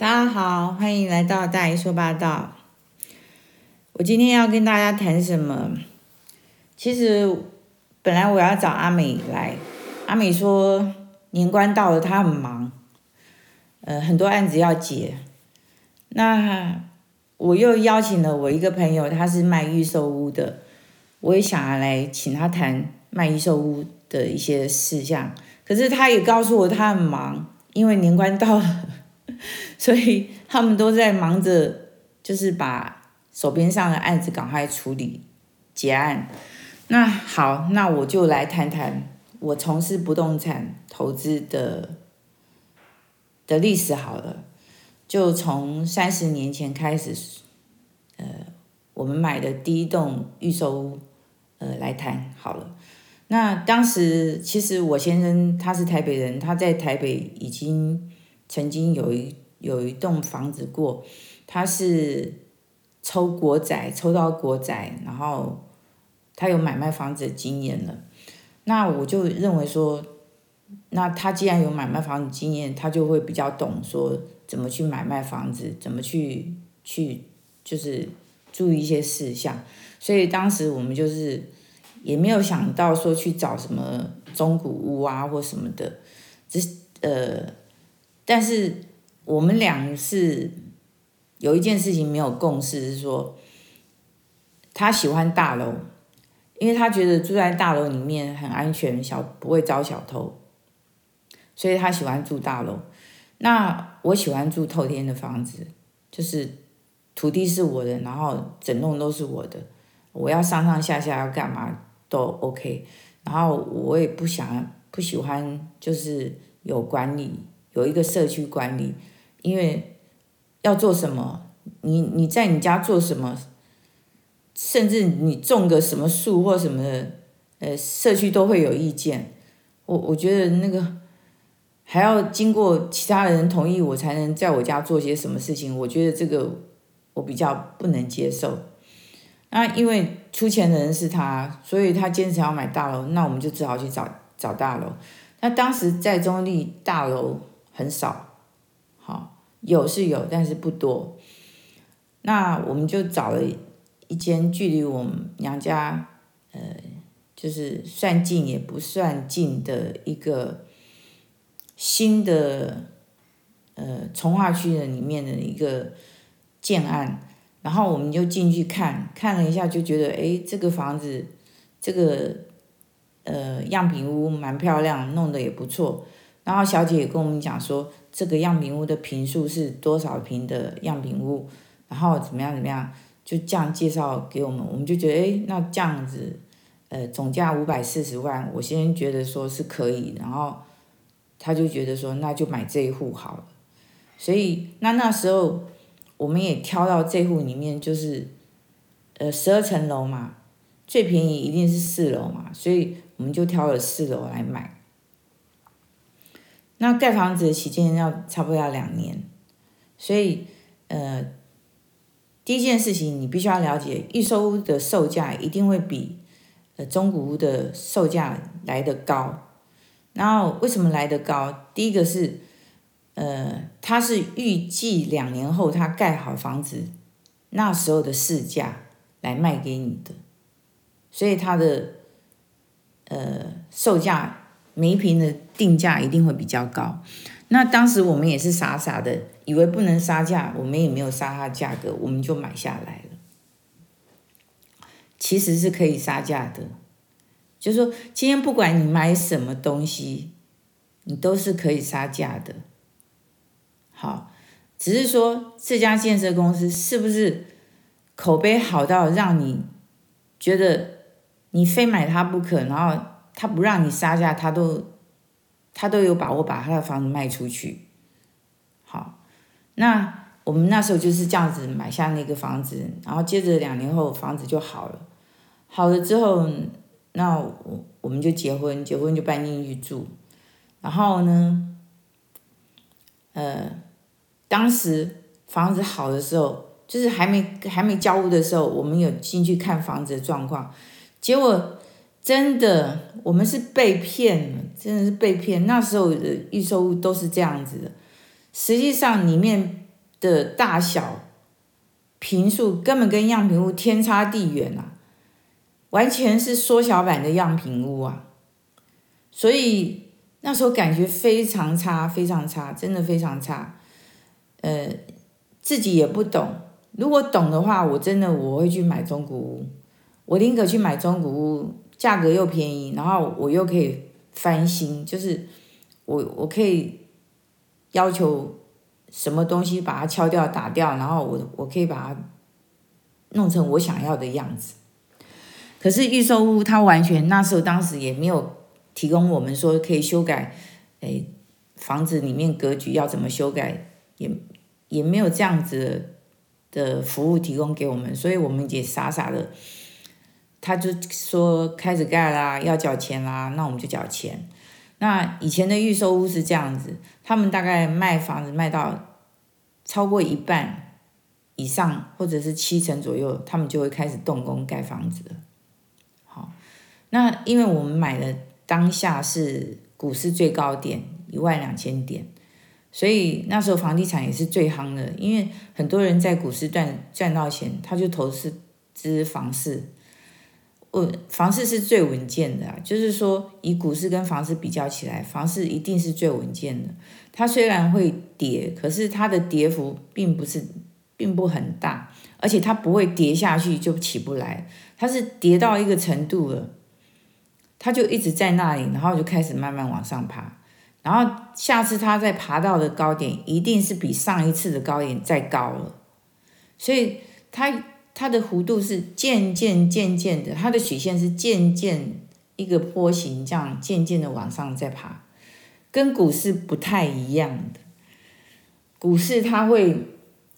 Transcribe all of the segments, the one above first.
大家好，欢迎来到大姨说八道。我今天要跟大家谈什么？其实本来我要找阿美来，阿美说年关到了，她很忙，呃，很多案子要接。那我又邀请了我一个朋友，他是卖预售屋的，我也想要来请他谈卖预售屋的一些事项。可是他也告诉我他很忙，因为年关到了。所以他们都在忙着，就是把手边上的案子赶快处理结案。那好，那我就来谈谈我从事不动产投资的的历史好了。就从三十年前开始，呃，我们买的第一栋预售屋，呃，来谈好了。那当时其实我先生他是台北人，他在台北已经。曾经有一有一栋房子过，他是抽国宅，抽到国宅，然后他有买卖房子的经验了。那我就认为说，那他既然有买卖房子经验，他就会比较懂说怎么去买卖房子，怎么去去就是注意一些事项。所以当时我们就是也没有想到说去找什么中古屋啊或什么的，只呃。但是我们俩是有一件事情没有共识，是说他喜欢大楼，因为他觉得住在大楼里面很安全，小不会招小偷，所以他喜欢住大楼。那我喜欢住透天的房子，就是土地是我的，然后整栋都是我的，我要上上下下要干嘛都 OK。然后我也不想不喜欢就是有管理。有一个社区管理，因为要做什么，你你在你家做什么，甚至你种个什么树或什么的，呃，社区都会有意见。我我觉得那个还要经过其他人同意，我才能在我家做些什么事情。我觉得这个我比较不能接受。那因为出钱的人是他，所以他坚持要买大楼，那我们就只好去找找大楼。那当时在中坜大楼。很少，有是有，但是不多。那我们就找了一间距离我们娘家，呃，就是算近也不算近的一个新的，呃，从化区的里面的一个建案。然后我们就进去看，看了一下，就觉得，哎，这个房子，这个呃样品屋蛮漂亮，弄得也不错。然后小姐也跟我们讲说，这个样品屋的坪数是多少平的样品屋，然后怎么样怎么样，就这样介绍给我们，我们就觉得，哎，那这样子，呃，总价五百四十万，我先觉得说是可以，然后他就觉得说，那就买这一户好了。所以那那时候我们也挑到这户里面，就是，呃，十二层楼嘛，最便宜一定是四楼嘛，所以我们就挑了四楼来买。那盖房子的期间要差不多要两年，所以呃，第一件事情你必须要了解，预售屋的售价一定会比呃中古屋的售价来得高。然后为什么来得高？第一个是呃，它是预计两年后它盖好房子那时候的市价来卖给你的，所以它的呃售价。每一瓶的定价一定会比较高，那当时我们也是傻傻的，以为不能杀价，我们也没有杀它价格，我们就买下来了。其实是可以杀价的，就是说今天不管你买什么东西，你都是可以杀价的。好，只是说这家建设公司是不是口碑好到让你觉得你非买它不可，然后。他不让你杀价，他都他都有把握把他的房子卖出去。好，那我们那时候就是这样子买下那个房子，然后接着两年后房子就好了。好了之后，那我我们就结婚，结婚就搬进去住。然后呢，呃，当时房子好的时候，就是还没还没交屋的时候，我们有进去看房子的状况，结果。真的，我们是被骗了，真的是被骗。那时候的预售屋都是这样子的，实际上里面的大小、坪数根本跟样品屋天差地远啊，完全是缩小版的样品屋啊。所以那时候感觉非常差，非常差，真的非常差。呃，自己也不懂。如果懂的话，我真的我会去买中古屋。我宁可去买中古屋，价格又便宜，然后我又可以翻新，就是我我可以要求什么东西把它敲掉打掉，然后我我可以把它弄成我想要的样子。可是预售屋它完全那时候当时也没有提供我们说可以修改，哎，房子里面格局要怎么修改，也也没有这样子的，的服务提供给我们，所以我们也傻傻的。他就说开始盖啦，要缴钱啦，那我们就缴钱。那以前的预售屋是这样子，他们大概卖房子卖到超过一半以上，或者是七成左右，他们就会开始动工盖房子。好，那因为我们买的当下是股市最高点一万两千点，所以那时候房地产也是最夯的，因为很多人在股市赚赚到钱，他就投资资房市。呃，房市是最稳健的啊，就是说以股市跟房市比较起来，房市一定是最稳健的。它虽然会跌，可是它的跌幅并不是并不很大，而且它不会跌下去就起不来，它是跌到一个程度了，它就一直在那里，然后就开始慢慢往上爬，然后下次它再爬到的高点，一定是比上一次的高点再高了，所以它。它的弧度是渐渐渐渐的，它的曲线是渐渐一个波形，这样渐渐的往上在爬，跟股市不太一样的。股市它会，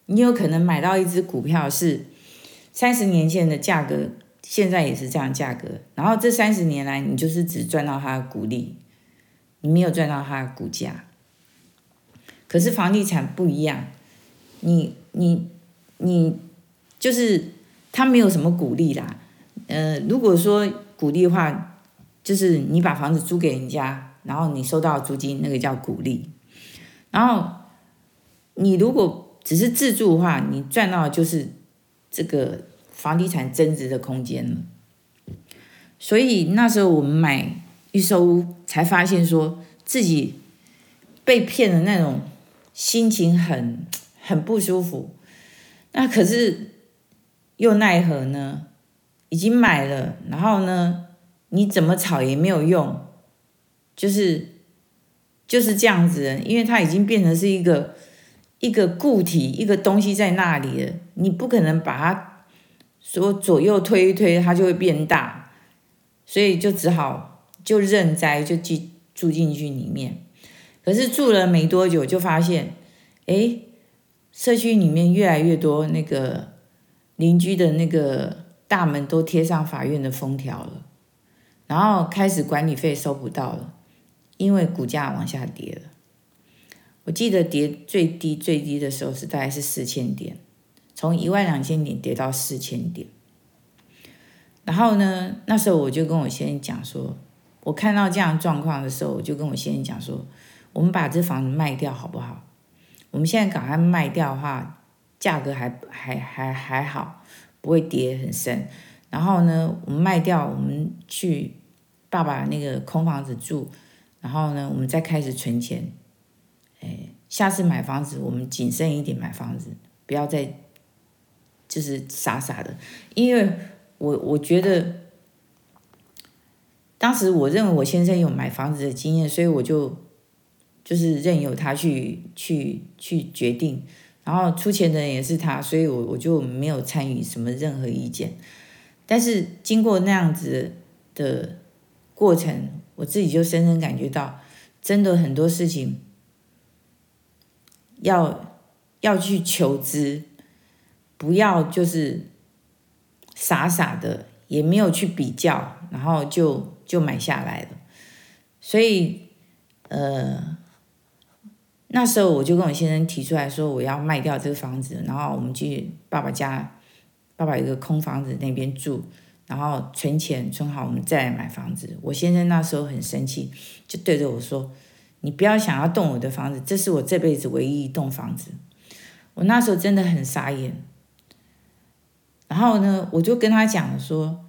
你有可能买到一只股票是三十年前的价格，现在也是这样价格，然后这三十年来你就是只赚到它的股利，你没有赚到它的股价。可是房地产不一样，你你你。就是他没有什么鼓励啦，呃，如果说鼓励的话，就是你把房子租给人家，然后你收到租金，那个叫鼓励。然后你如果只是自住的话，你赚到就是这个房地产增值的空间了。所以那时候我们买预售屋，才发现说自己被骗的那种心情很很不舒服。那可是。又奈何呢？已经买了，然后呢，你怎么吵也没有用，就是就是这样子，因为它已经变成是一个一个固体，一个东西在那里了，你不可能把它说左右推一推，它就会变大，所以就只好就认栽，就进住进去里面。可是住了没多久，就发现，哎，社区里面越来越多那个。邻居的那个大门都贴上法院的封条了，然后开始管理费收不到了，因为股价往下跌了。我记得跌最低最低的时候是大概是四千点，从一万两千点跌到四千点。然后呢，那时候我就跟我先生讲说，我看到这样状况的时候，我就跟我先生讲说，我们把这房子卖掉好不好？我们现在赶快卖掉的话。价格还还还还好，不会跌很深。然后呢，我们卖掉，我们去爸爸那个空房子住。然后呢，我们再开始存钱。哎，下次买房子，我们谨慎一点买房子，不要再就是傻傻的。因为我我觉得，当时我认为我先生有买房子的经验，所以我就就是任由他去去去决定。然后出钱的人也是他，所以我我就没有参与什么任何意见。但是经过那样子的过程，我自己就深深感觉到，真的很多事情要要去求知，不要就是傻傻的，也没有去比较，然后就就买下来了。所以，呃。那时候我就跟我先生提出来说，我要卖掉这个房子，然后我们去爸爸家，爸爸有一个空房子那边住，然后存钱存好，我们再来买房子。我先生那时候很生气，就对着我说：“你不要想要动我的房子，这是我这辈子唯一一栋房子。”我那时候真的很傻眼。然后呢，我就跟他讲说，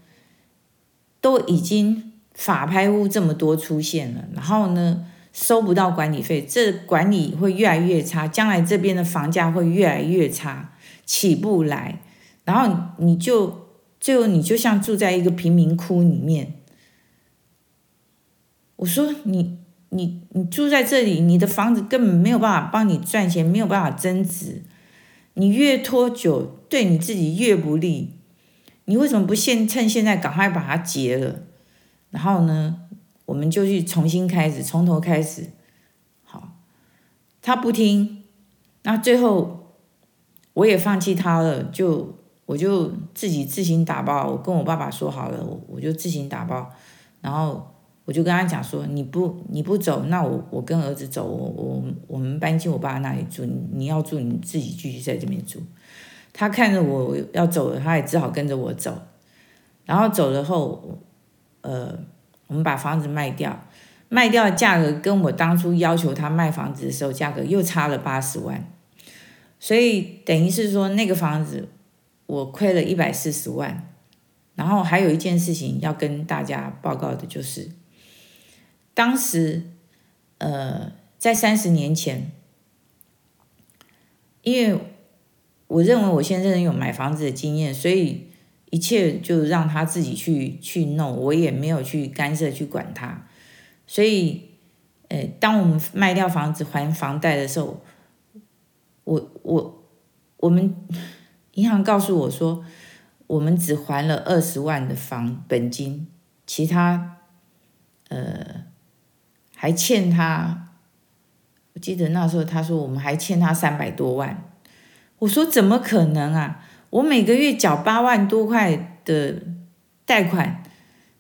都已经法拍屋这么多出现了，然后呢，收不到管理费，这管理会越来越差，将来这边的房价会越来越差，起不来。然后你就最后你就像住在一个贫民窟里面。我说你你你住在这里，你的房子根本没有办法帮你赚钱，没有办法增值。你越拖久，对你自己越不利。你为什么不现趁现在赶快把它结了？然后呢，我们就去重新开始，从头开始。好，他不听，那最后我也放弃他了，就我就自己自行打包。我跟我爸爸说好了，我我就自行打包，然后。我就跟他讲说，你不你不走，那我我跟儿子走，我我我们搬进我爸那里住。你你要住，你自己继续在这边住。他看着我要走了，他也只好跟着我走。然后走了后，呃，我们把房子卖掉，卖掉的价格跟我当初要求他卖房子的时候价格又差了八十万，所以等于是说那个房子我亏了一百四十万。然后还有一件事情要跟大家报告的就是。当时，呃，在三十年前，因为我认为我先生有买房子的经验，所以一切就让他自己去去弄，我也没有去干涉去管他。所以，呃，当我们卖掉房子还房贷的时候，我我我们银行告诉我说，我们只还了二十万的房本金，其他，呃。还欠他，我记得那时候他说我们还欠他三百多万，我说怎么可能啊？我每个月缴八万多块的贷款，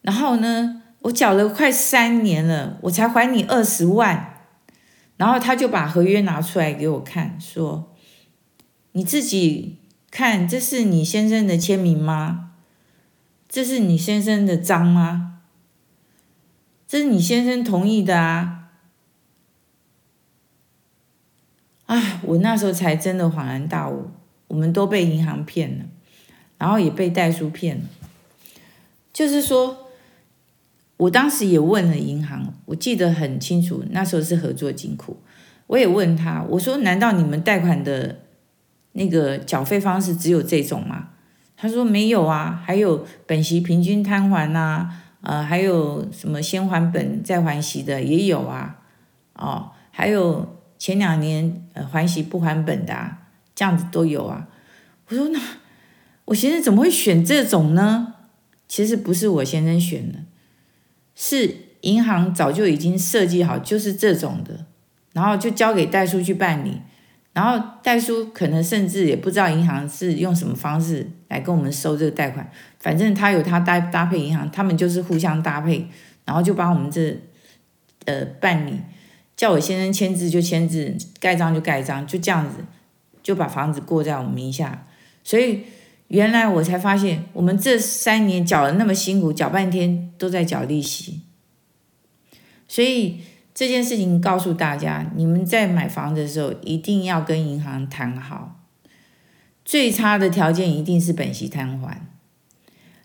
然后呢，我缴了快三年了，我才还你二十万，然后他就把合约拿出来给我看，说你自己看，这是你先生的签名吗？这是你先生的章吗？这是你先生同意的啊！啊，我那时候才真的恍然大悟，我们都被银行骗了，然后也被代书骗了。就是说，我当时也问了银行，我记得很清楚，那时候是合作金库，我也问他，我说：“难道你们贷款的那个缴费方式只有这种吗？”他说：“没有啊，还有本息平均摊还呐。”呃，还有什么先还本再还息的也有啊，哦，还有前两年呃还息不还本的啊，这样子都有啊。我说那我先生怎么会选这种呢？其实不是我先生选的，是银行早就已经设计好就是这种的，然后就交给代书去办理。然后代书可能甚至也不知道银行是用什么方式来跟我们收这个贷款，反正他有他搭搭配银行，他们就是互相搭配，然后就把我们这呃办理，叫我先生签字就签字，盖章就盖章，就这样子就把房子过在我名下。所以原来我才发现，我们这三年缴了那么辛苦，缴半天都在缴利息，所以。这件事情告诉大家，你们在买房子的时候一定要跟银行谈好，最差的条件一定是本息摊还。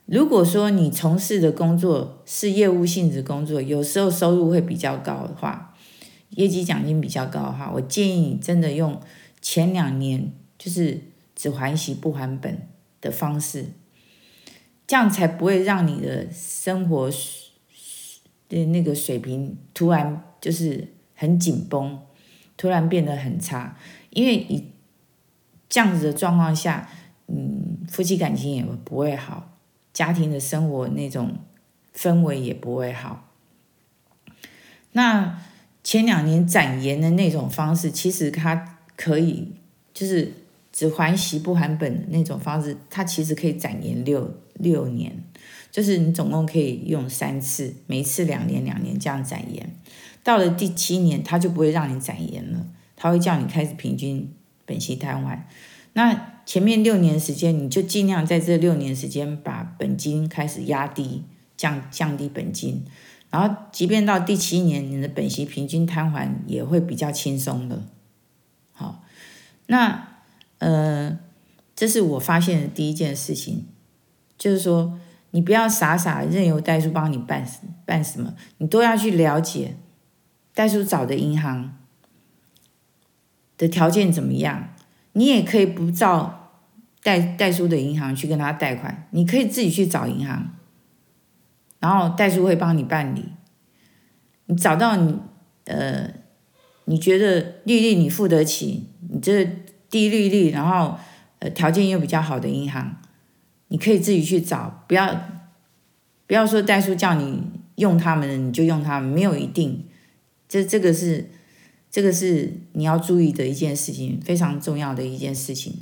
如果说你从事的工作是业务性质工作，有时候收入会比较高的话，业绩奖金比较高的话，我建议你真的用前两年就是只还息不还本的方式，这样才不会让你的生活的那个水平突然。就是很紧绷，突然变得很差，因为你这样子的状况下，嗯，夫妻感情也不会好，家庭的生活那种氛围也不会好。那前两年展延的那种方式，其实它可以就是只还息不还本的那种方式，它其实可以展延六六年，就是你总共可以用三次，每次两年两年这样展延。到了第七年，他就不会让你展延了，他会叫你开始平均本息摊还。那前面六年时间，你就尽量在这六年时间把本金开始压低，降降低本金。然后，即便到第七年，你的本息平均摊还也会比较轻松的。那呃，这是我发现的第一件事情，就是说，你不要傻傻任由代书帮你办办什么，你都要去了解代书找的银行的条件怎么样。你也可以不照代代书的银行去跟他贷款，你可以自己去找银行，然后代书会帮你办理。你找到你呃，你觉得利率你付得起，你这低利率，然后呃条件又比较好的银行，你可以自己去找，不要不要说代书叫你用他们你就用他们，没有一定，这这个是这个是你要注意的一件事情，非常重要的一件事情。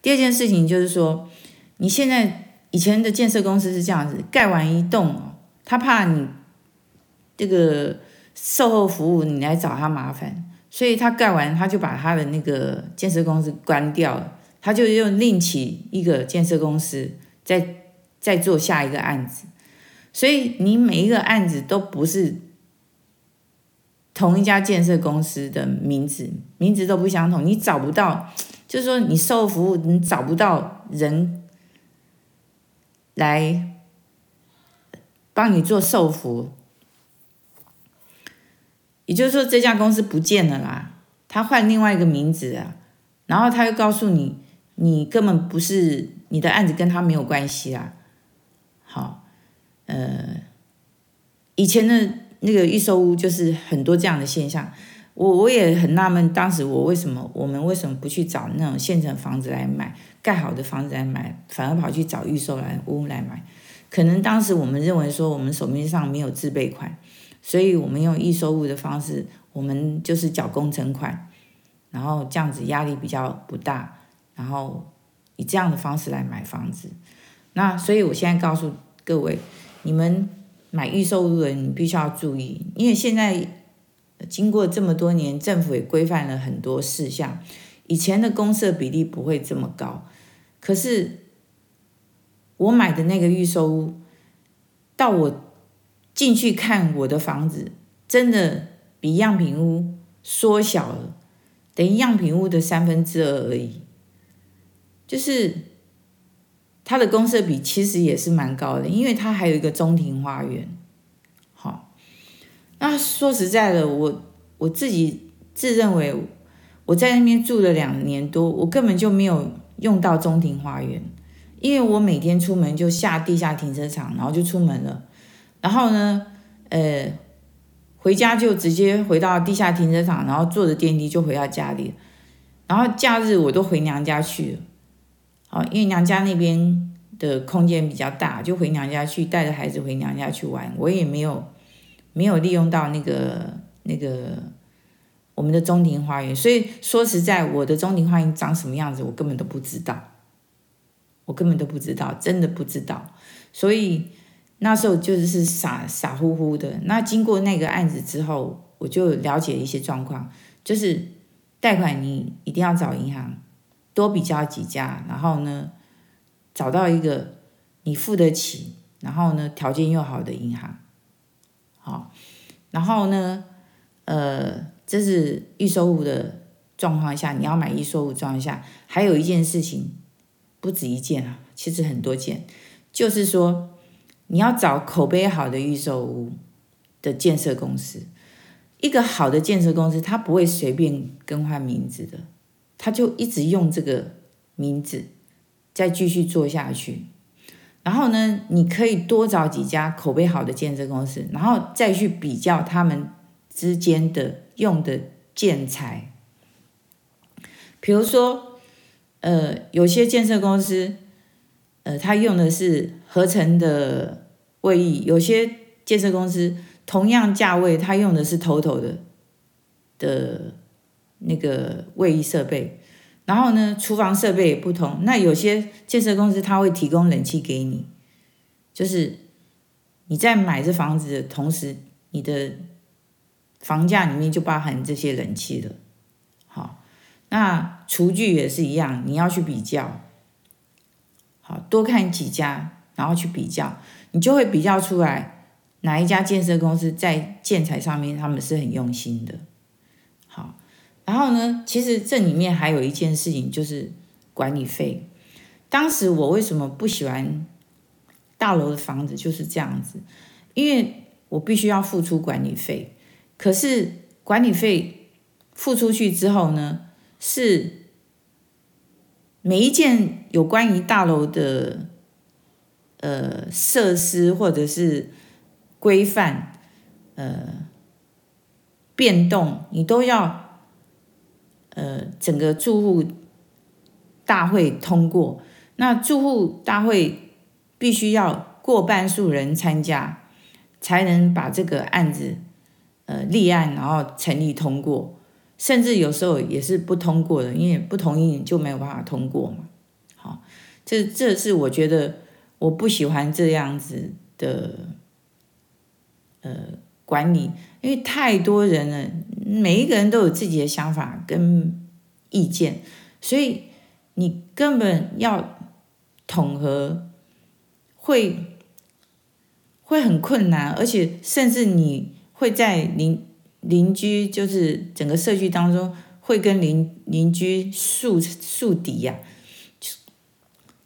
第二件事情就是说，你现在以前的建设公司是这样子，盖完一栋，他怕你。这个售后服务，你来找他麻烦，所以他盖完，他就把他的那个建设公司关掉了，他就又另起一个建设公司，再再做下一个案子，所以你每一个案子都不是同一家建设公司的名字，名字都不相同，你找不到，就是说你售后服务你找不到人来帮你做售后服务。也就是说，这家公司不见了啦，他换另外一个名字啊，然后他又告诉你，你根本不是你的案子跟他没有关系啊。好，呃，以前的那个预售屋就是很多这样的现象，我我也很纳闷，当时我为什么我们为什么不去找那种现成房子来买，盖好的房子来买，反而跑去找预售来屋来买？可能当时我们认为说，我们手面上没有自备款。所以我们用预收入的方式，我们就是缴工程款，然后这样子压力比较不大，然后以这样的方式来买房子。那所以我现在告诉各位，你们买预售入的，你必须要注意，因为现在经过这么多年，政府也规范了很多事项，以前的公设比例不会这么高，可是我买的那个预售屋，到我。进去看我的房子，真的比样品屋缩小了，等于样品屋的三分之二而已。就是它的公设比其实也是蛮高的，因为它还有一个中庭花园。好，那说实在的，我我自己自认为我在那边住了两年多，我根本就没有用到中庭花园，因为我每天出门就下地下停车场，然后就出门了。然后呢，呃，回家就直接回到地下停车场，然后坐着电梯就回到家里。然后假日我都回娘家去了，好，因为娘家那边的空间比较大，就回娘家去，带着孩子回娘家去玩。我也没有没有利用到那个那个我们的中庭花园，所以说实在，我的中庭花园长什么样子，我根本都不知道，我根本都不知道，真的不知道，所以。那时候就是傻傻乎乎的。那经过那个案子之后，我就了解一些状况，就是贷款你一定要找银行，多比较几家，然后呢，找到一个你付得起，然后呢，条件又好的银行。好，然后呢，呃，这是预售屋的状况下，你要买预售屋状况下，还有一件事情，不止一件啊，其实很多件，就是说。你要找口碑好的预售屋的建设公司，一个好的建设公司，他不会随便更换名字的，他就一直用这个名字再继续做下去。然后呢，你可以多找几家口碑好的建设公司，然后再去比较他们之间的用的建材。比如说，呃，有些建设公司，呃，他用的是合成的。卫浴，有些建设公司同样价位，他用的是 TOTO 的的那个卫浴设备，然后呢，厨房设备也不同。那有些建设公司他会提供冷气给你，就是你在买这房子的同时，你的房价里面就包含这些冷气了。好，那厨具也是一样，你要去比较，好，多看几家，然后去比较。你就会比较出来哪一家建设公司在建材上面他们是很用心的。好，然后呢，其实这里面还有一件事情，就是管理费。当时我为什么不喜欢大楼的房子，就是这样子，因为我必须要付出管理费。可是管理费付出去之后呢，是每一件有关于大楼的呃设施或者是规范呃变动，你都要。呃，整个住户大会通过，那住户大会必须要过半数人参加，才能把这个案子呃立案，然后成立通过。甚至有时候也是不通过的，因为不同意就没有办法通过嘛。好，这这是我觉得我不喜欢这样子的呃管理，因为太多人了。每一个人都有自己的想法跟意见，所以你根本要统合会会很困难，而且甚至你会在邻邻居，就是整个社区当中会跟邻邻居树树敌呀，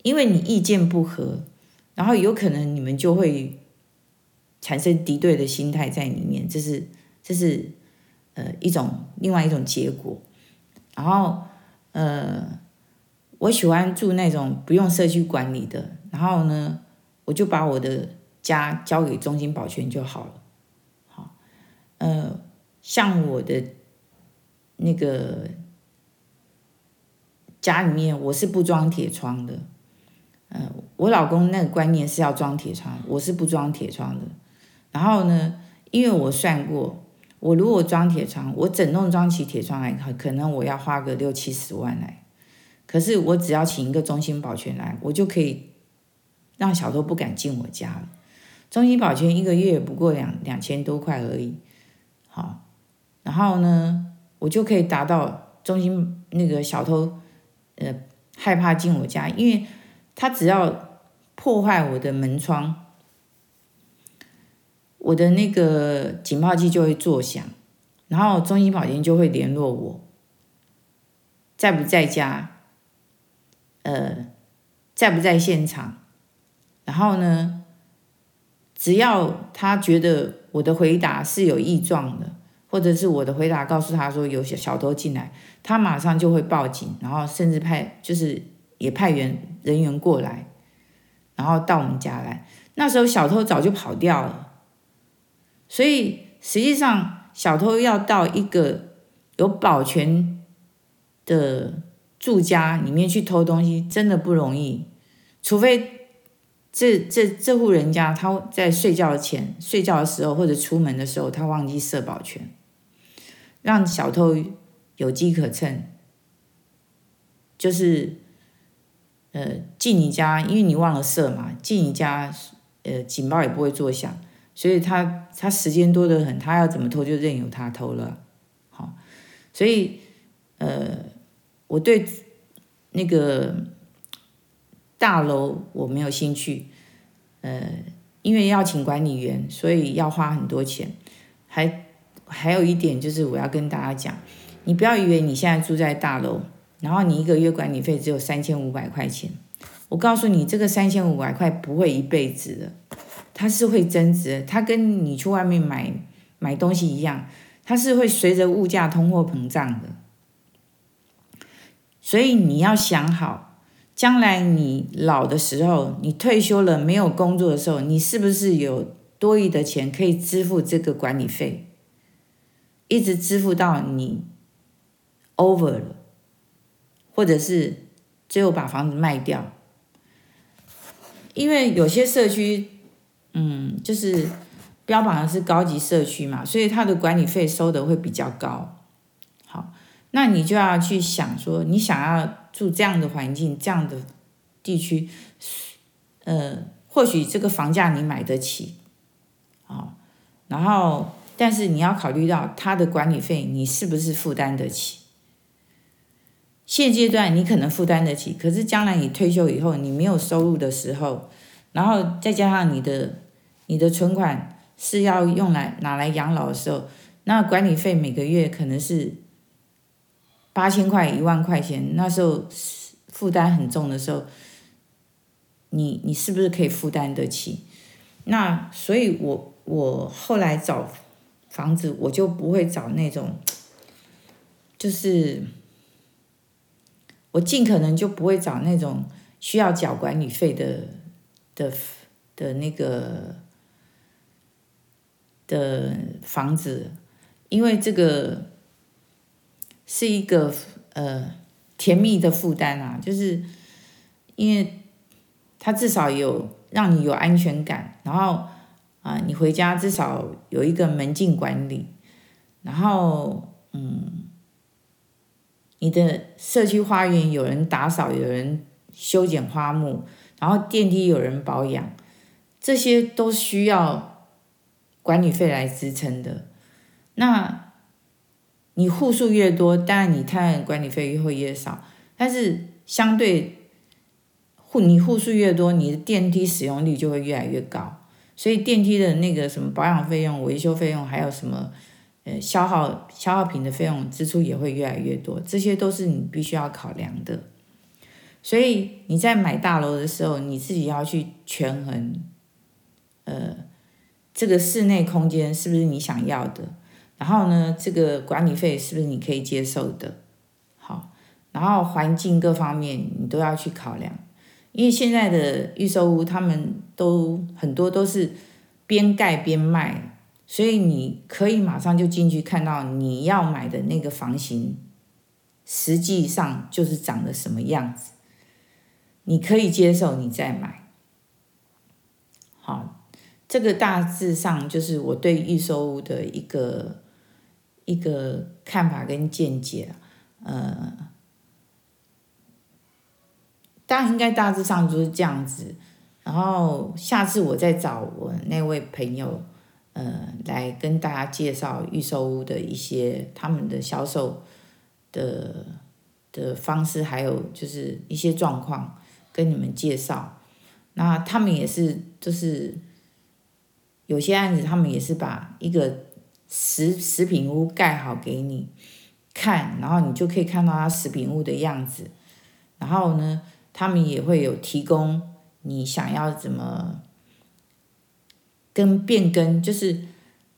因为你意见不合，然后有可能你们就会产生敌对的心态在里面，这是这是。呃，一种另外一种结果，然后呃，我喜欢住那种不用社区管理的，然后呢，我就把我的家交给中心保全就好了。好，呃，像我的那个家里面，我是不装铁窗的。呃，我老公那个观念是要装铁窗，我是不装铁窗的。然后呢，因为我算过。我如果装铁窗，我整栋装起铁窗来，可能我要花个六七十万来。可是我只要请一个中心保全来，我就可以让小偷不敢进我家了。中心保全一个月不过两两千多块而已，好，然后呢，我就可以达到中心那个小偷呃害怕进我家，因为他只要破坏我的门窗。我的那个警报器就会作响，然后中兴保全就会联络我，在不在家，呃，在不在现场，然后呢，只要他觉得我的回答是有异状的，或者是我的回答告诉他说有小小偷进来，他马上就会报警，然后甚至派就是也派员人员过来，然后到我们家来。那时候小偷早就跑掉了。所以，实际上，小偷要到一个有保全的住家里面去偷东西，真的不容易。除非这这这户人家他在睡觉前、睡觉的时候或者出门的时候，他忘记设保全，让小偷有机可乘，就是呃进你家，因为你忘了设嘛，进你家，呃警报也不会作响。所以他他时间多得很，他要怎么偷就任由他偷了，好，所以呃，我对那个大楼我没有兴趣，呃，因为要请管理员，所以要花很多钱，还还有一点就是我要跟大家讲，你不要以为你现在住在大楼，然后你一个月管理费只有三千五百块钱，我告诉你，这个三千五百块不会一辈子的。它是会增值的，它跟你去外面买买东西一样，它是会随着物价通货膨胀的。所以你要想好，将来你老的时候，你退休了没有工作的时候，你是不是有多余的钱可以支付这个管理费，一直支付到你 over 了，或者是最后把房子卖掉？因为有些社区。嗯，就是标榜的是高级社区嘛，所以它的管理费收的会比较高。好，那你就要去想说，你想要住这样的环境、这样的地区，呃，或许这个房价你买得起，啊，然后，但是你要考虑到它的管理费，你是不是负担得起？现阶段你可能负担得起，可是将来你退休以后，你没有收入的时候，然后再加上你的。你的存款是要用来拿来养老的时候，那管理费每个月可能是八千块、一万块钱，那时候负担很重的时候，你你是不是可以负担得起？那所以我我后来找房子，我就不会找那种，就是我尽可能就不会找那种需要缴管理费的的的那个的房子，因为这个是一个呃甜蜜的负担啊，就是因为它至少有让你有安全感，然后。啊，你回家至少有一个门禁管理，然后嗯，你的社区花园有人打扫，有人修剪花木，然后电梯有人保养，这些都需要管理费来支撑的。那你户数越多，当然你看管理费会越少，但是相对户你户数越多，你的电梯使用率就会越来越高。所以电梯的那个什么保养费用、维修费用，还有什么呃消耗消耗品的费用支出也会越来越多，这些都是你必须要考量的。所以你在买大楼的时候，你自己要去权衡，呃，这个室内空间是不是你想要的？然后呢，这个管理费是不是你可以接受的？好，然后环境各方面你都要去考量。因为现在的预售屋，他们都很多都是边盖边卖，所以你可以马上就进去看到你要买的那个房型，实际上就是长得什么样子，你可以接受，你再买。好，这个大致上就是我对预售屋的一个一个看法跟见解，呃。大家应该大致上就是这样子，然后下次我再找我那位朋友，呃，来跟大家介绍预售屋的一些他们的销售的的方式，还有就是一些状况跟你们介绍。那他们也是，就是有些案子，他们也是把一个食食品屋盖好给你看，然后你就可以看到它食品屋的样子，然后呢，他们也会有提供你想要怎么跟变更，就是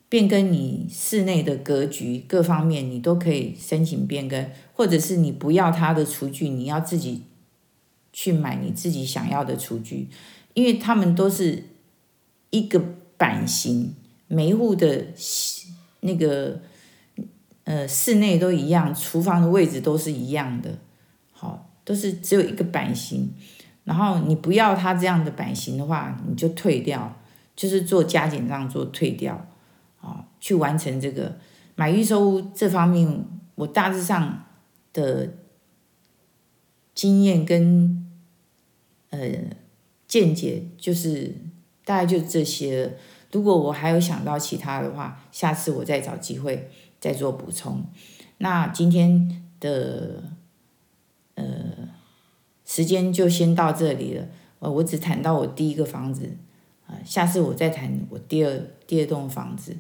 变更你室内的格局各方面，你都可以申请变更，或者是你不要他的厨具，你要自己去买你自己想要的厨具，因为他们都是一个版型，每一户的那个呃室内都一样，厨房的位置都是一样的，好。都是只有一个版型，然后你不要它这样的版型的话，你就退掉，就是做加减账做退掉，啊，去完成这个买预售屋这方面，我大致上的经验跟呃见解就是大概就这些。如果我还有想到其他的话，下次我再找机会再做补充。那今天的。呃，时间就先到这里了。呃，我只谈到我第一个房子，呃，下次我再谈我第二第二栋房子。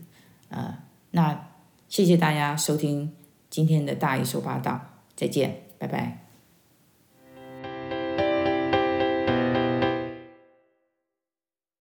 呃，那谢谢大家收听今天的大姨说八道，再见，拜拜。